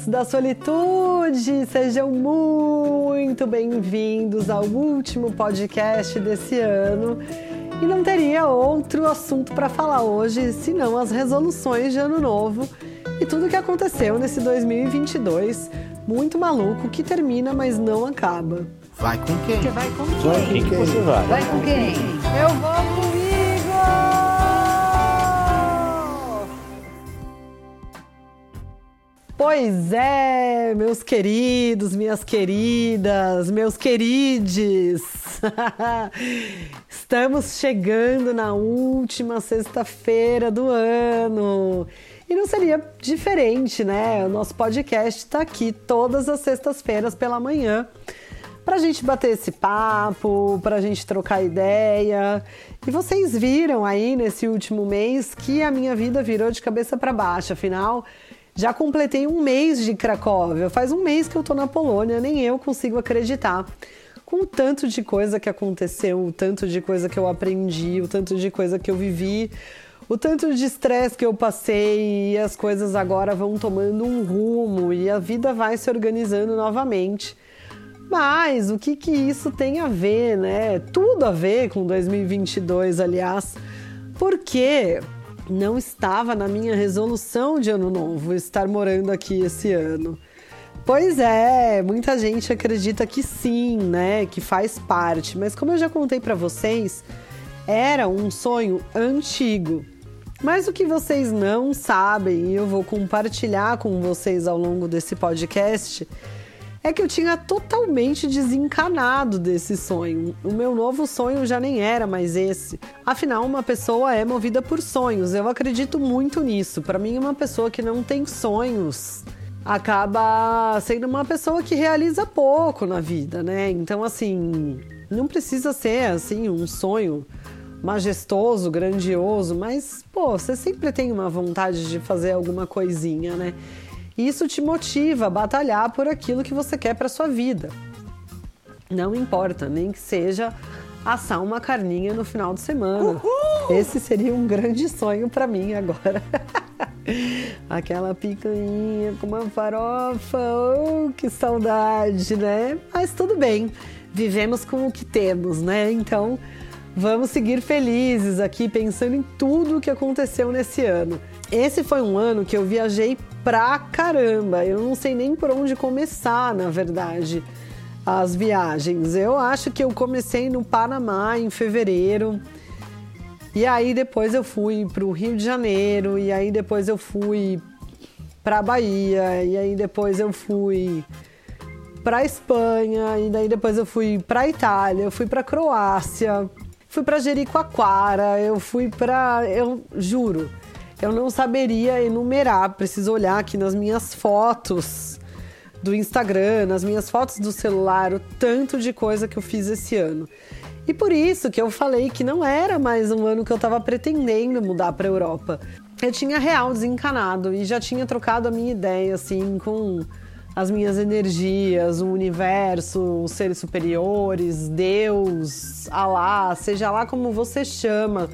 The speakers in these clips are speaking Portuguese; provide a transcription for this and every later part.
amantes da solitude, sejam muito bem-vindos ao último podcast desse ano. E não teria outro assunto para falar hoje senão as resoluções de ano novo e tudo o que aconteceu nesse 2022 muito maluco que termina, mas não acaba. Vai com quem? Você vai com quem? Vai com quem você vai? Vai com quem? Eu vou comigo! Pois é, meus queridos, minhas queridas, meus querides. Estamos chegando na última sexta-feira do ano. E não seria diferente, né? O nosso podcast está aqui todas as sextas-feiras pela manhã para a gente bater esse papo, para a gente trocar ideia. E vocês viram aí nesse último mês que a minha vida virou de cabeça para baixo. Afinal, já completei um mês de Cracóvia. Faz um mês que eu tô na Polônia, nem eu consigo acreditar. Com o tanto de coisa que aconteceu, o tanto de coisa que eu aprendi, o tanto de coisa que eu vivi, o tanto de estresse que eu passei e as coisas agora vão tomando um rumo e a vida vai se organizando novamente. Mas o que que isso tem a ver, né? Tudo a ver com 2022, aliás. Porque não estava na minha resolução de ano novo estar morando aqui esse ano. Pois é, muita gente acredita que sim, né, que faz parte, mas como eu já contei para vocês, era um sonho antigo. Mas o que vocês não sabem e eu vou compartilhar com vocês ao longo desse podcast é que eu tinha totalmente desencanado desse sonho. O meu novo sonho já nem era mais esse. Afinal, uma pessoa é movida por sonhos. Eu acredito muito nisso. Para mim, uma pessoa que não tem sonhos acaba sendo uma pessoa que realiza pouco na vida, né? Então, assim, não precisa ser assim um sonho majestoso, grandioso, mas pô, você sempre tem uma vontade de fazer alguma coisinha, né? Isso te motiva a batalhar por aquilo que você quer para sua vida. Não importa, nem que seja assar uma carninha no final de semana. Uhul! Esse seria um grande sonho para mim agora. Aquela picanha com uma farofa, oh, que saudade, né? Mas tudo bem, vivemos com o que temos, né? Então vamos seguir felizes aqui, pensando em tudo o que aconteceu nesse ano. Esse foi um ano que eu viajei pra caramba. Eu não sei nem por onde começar, na verdade, as viagens. Eu acho que eu comecei no Panamá em fevereiro. E aí depois eu fui pro Rio de Janeiro, e aí depois eu fui pra Bahia, e aí depois eu fui pra Espanha, e daí depois eu fui pra Itália, eu fui pra Croácia, fui pra Jericoacoara, eu fui pra. Eu juro, eu não saberia enumerar. Preciso olhar aqui nas minhas fotos do Instagram, nas minhas fotos do celular, o tanto de coisa que eu fiz esse ano. E por isso que eu falei que não era mais um ano que eu estava pretendendo mudar para a Europa. Eu tinha real desencanado e já tinha trocado a minha ideia assim com as minhas energias, o universo, os seres superiores, Deus, Alá, seja lá como você chama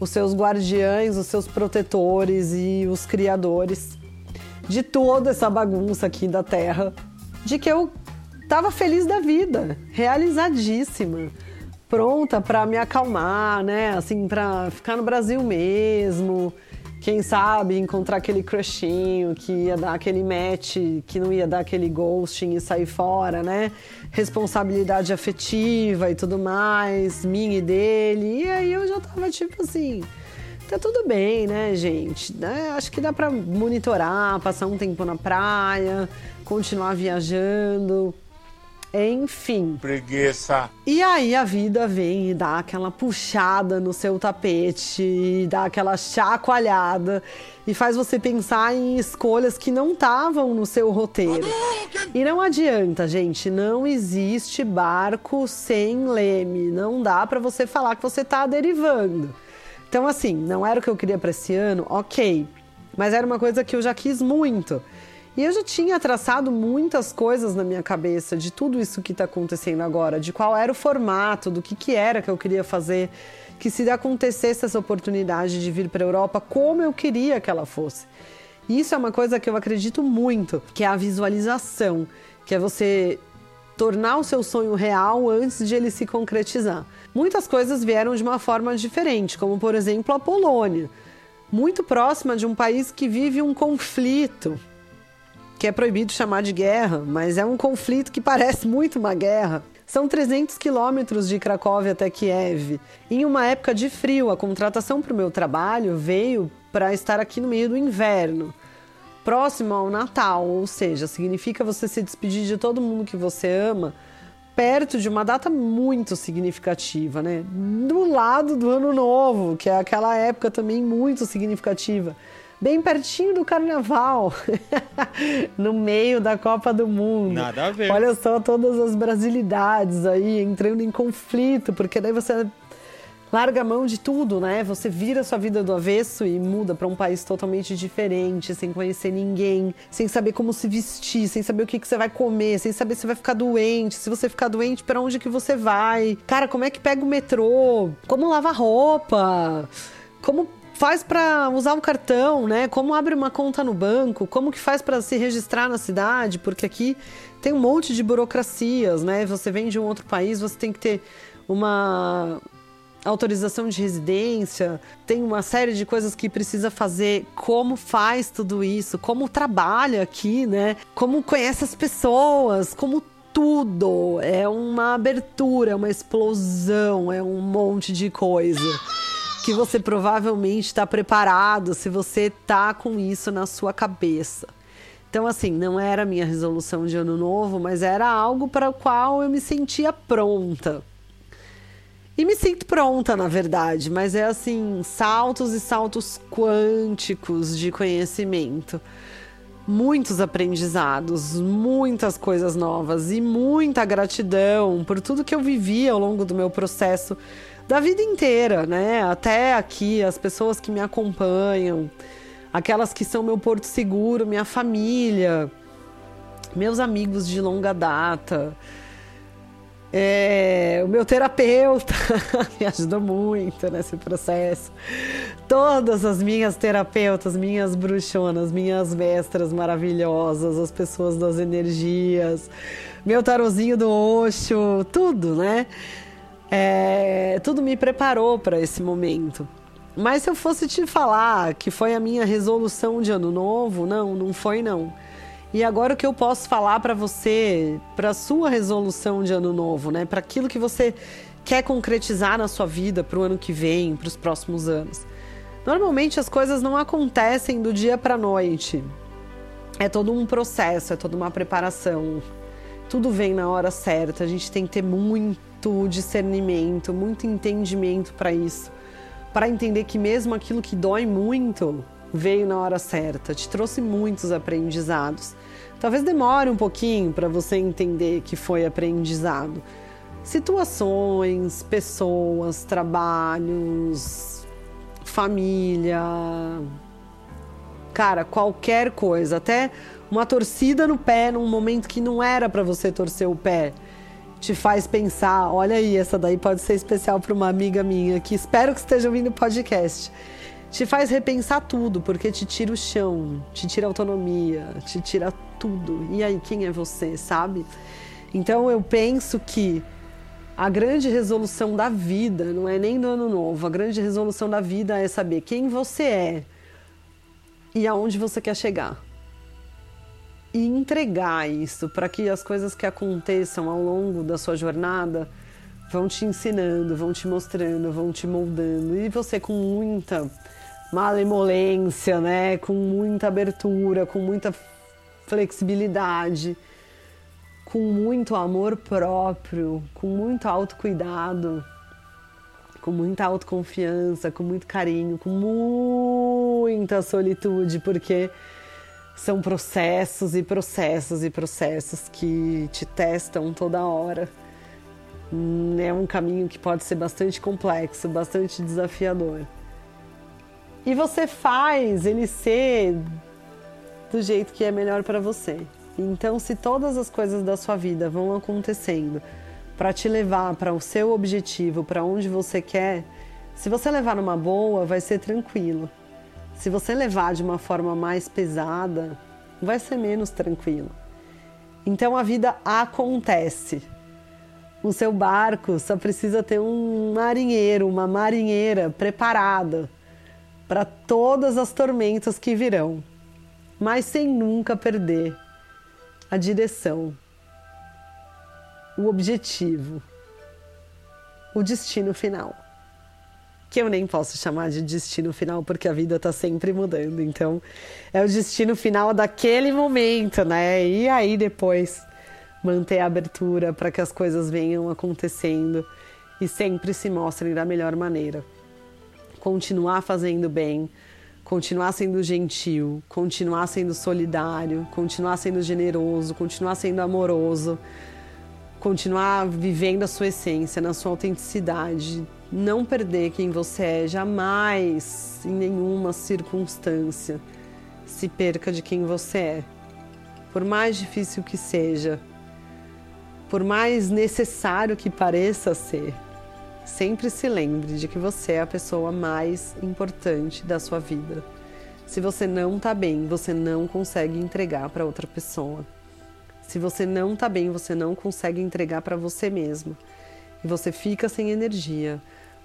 os seus guardiães, os seus protetores e os criadores de toda essa bagunça aqui da Terra, de que eu estava feliz da vida, realizadíssima, pronta para me acalmar, né? Assim, para ficar no Brasil mesmo, quem sabe encontrar aquele crushinho que ia dar aquele match, que não ia dar aquele ghosting e sair fora, né? Responsabilidade afetiva e tudo mais, minha e dele. E aí eu já tava tipo assim, tá tudo bem, né, gente? Né? Acho que dá para monitorar, passar um tempo na praia, continuar viajando, enfim. Preguiça. E aí a vida vem e dá aquela puxada no seu tapete, dá aquela chacoalhada e faz você pensar em escolhas que não estavam no seu roteiro. E não adianta, gente, não existe barco sem leme. Não dá para você falar que você tá derivando. Então assim, não era o que eu queria para esse ano, OK. Mas era uma coisa que eu já quis muito. E eu já tinha traçado muitas coisas na minha cabeça de tudo isso que está acontecendo agora, de qual era o formato, do que, que era que eu queria fazer, que se acontecesse essa oportunidade de vir para a Europa, como eu queria que ela fosse. Isso é uma coisa que eu acredito muito, que é a visualização, que é você tornar o seu sonho real antes de ele se concretizar. Muitas coisas vieram de uma forma diferente, como por exemplo a Polônia, muito próxima de um país que vive um conflito, que é proibido chamar de guerra, mas é um conflito que parece muito uma guerra. São 300 quilômetros de Cracóvia até Kiev. Em uma época de frio, a contratação para o meu trabalho veio para estar aqui no meio do inverno, próximo ao Natal, ou seja, significa você se despedir de todo mundo que você ama perto de uma data muito significativa, né? Do lado do Ano Novo, que é aquela época também muito significativa bem pertinho do carnaval, no meio da Copa do Mundo. Nada a ver. Olha só todas as brasilidades aí entrando em conflito, porque daí você larga a mão de tudo, né? Você vira sua vida do avesso e muda para um país totalmente diferente, sem conhecer ninguém, sem saber como se vestir, sem saber o que, que você vai comer, sem saber se vai ficar doente, se você ficar doente, para onde que você vai? Cara, como é que pega o metrô? Como lava roupa? Como faz para usar o cartão, né? Como abre uma conta no banco, como que faz para se registrar na cidade, porque aqui tem um monte de burocracias, né? Você vem de um outro país, você tem que ter uma autorização de residência, tem uma série de coisas que precisa fazer, como faz tudo isso, como trabalha aqui, né? Como conhece as pessoas, como tudo. É uma abertura, uma explosão, é um monte de coisa que você provavelmente está preparado se você tá com isso na sua cabeça. Então, assim, não era minha resolução de ano novo, mas era algo para o qual eu me sentia pronta. E me sinto pronta, na verdade, mas é assim, saltos e saltos quânticos de conhecimento. Muitos aprendizados, muitas coisas novas e muita gratidão por tudo que eu vivi ao longo do meu processo da vida inteira, né? Até aqui, as pessoas que me acompanham, aquelas que são meu porto seguro, minha família, meus amigos de longa data. É, o meu terapeuta me ajudou muito nesse processo. Todas as minhas terapeutas, minhas bruxonas, minhas mestras maravilhosas, as pessoas das energias, meu tarozinho do Oxo, tudo, né? É, tudo me preparou para esse momento. Mas se eu fosse te falar que foi a minha resolução de ano novo, não, não foi não. E agora o que eu posso falar para você, para sua resolução de ano novo, né? Para aquilo que você quer concretizar na sua vida para o ano que vem, para os próximos anos. Normalmente as coisas não acontecem do dia para noite. É todo um processo, é toda uma preparação. Tudo vem na hora certa. A gente tem que ter muito muito discernimento, muito entendimento para isso, para entender que mesmo aquilo que dói muito veio na hora certa, te trouxe muitos aprendizados. Talvez demore um pouquinho para você entender que foi aprendizado. Situações, pessoas, trabalhos, família, cara, qualquer coisa, até uma torcida no pé num momento que não era para você torcer o pé te faz pensar, olha aí, essa daí pode ser especial para uma amiga minha que espero que esteja ouvindo o podcast. Te faz repensar tudo, porque te tira o chão, te tira a autonomia, te tira tudo. E aí, quem é você, sabe? Então eu penso que a grande resolução da vida não é nem do ano novo, a grande resolução da vida é saber quem você é e aonde você quer chegar e entregar isso para que as coisas que aconteçam ao longo da sua jornada vão te ensinando, vão te mostrando, vão te moldando. E você com muita malemolência, né, com muita abertura, com muita flexibilidade, com muito amor próprio, com muito autocuidado, com muita autoconfiança, com muito carinho, com muita solitude, porque são processos e processos e processos que te testam toda hora. Hum, é um caminho que pode ser bastante complexo, bastante desafiador. E você faz ele ser do jeito que é melhor para você. Então, se todas as coisas da sua vida vão acontecendo para te levar para o seu objetivo, para onde você quer, se você levar numa boa, vai ser tranquilo. Se você levar de uma forma mais pesada, vai ser menos tranquilo. Então a vida acontece. O seu barco só precisa ter um marinheiro, uma marinheira preparada para todas as tormentas que virão, mas sem nunca perder a direção, o objetivo, o destino final que eu nem posso chamar de destino final porque a vida está sempre mudando. Então, é o destino final daquele momento, né? E aí depois manter a abertura para que as coisas venham acontecendo e sempre se mostrem da melhor maneira. Continuar fazendo bem, continuar sendo gentil, continuar sendo solidário, continuar sendo generoso, continuar sendo amoroso, continuar vivendo a sua essência, na sua autenticidade, não perder quem você é, jamais, em nenhuma circunstância, se perca de quem você é. Por mais difícil que seja, por mais necessário que pareça ser, sempre se lembre de que você é a pessoa mais importante da sua vida. Se você não está bem, você não consegue entregar para outra pessoa. Se você não está bem, você não consegue entregar para você mesmo. E você fica sem energia,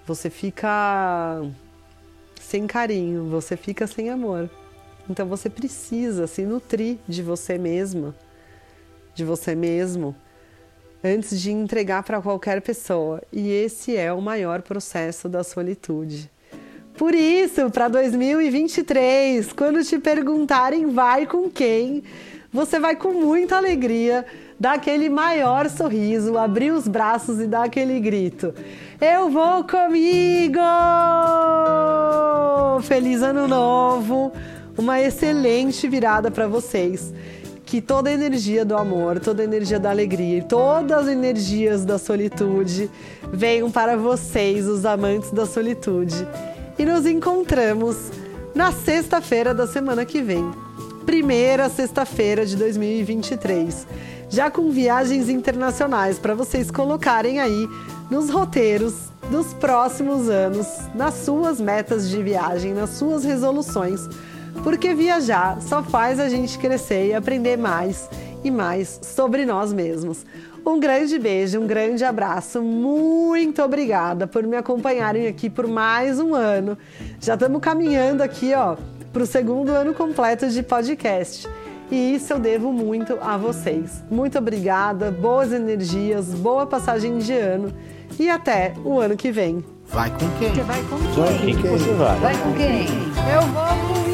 você fica sem carinho, você fica sem amor. Então você precisa se nutrir de você mesma, de você mesmo, antes de entregar para qualquer pessoa. E esse é o maior processo da solitude. Por isso, para 2023, quando te perguntarem vai com quem, você vai com muita alegria dar aquele maior sorriso, abrir os braços e dar aquele grito. Eu vou comigo! Feliz ano novo! Uma excelente virada para vocês. Que toda a energia do amor, toda a energia da alegria e todas as energias da solitude venham para vocês, os amantes da solitude. E nos encontramos na sexta-feira da semana que vem. Primeira sexta-feira de 2023 já com viagens internacionais para vocês colocarem aí nos roteiros dos próximos anos, nas suas metas de viagem, nas suas resoluções, porque viajar só faz a gente crescer e aprender mais e mais sobre nós mesmos. Um grande beijo, um grande abraço, muito obrigada por me acompanharem aqui por mais um ano. Já estamos caminhando aqui, ó, para o segundo ano completo de podcast. E isso eu devo muito a vocês. Muito obrigada, boas energias, boa passagem de ano e até o ano que vem. Vai com quem? Você vai com quem? Vai com quem? Você vai? Vai com quem? Eu vou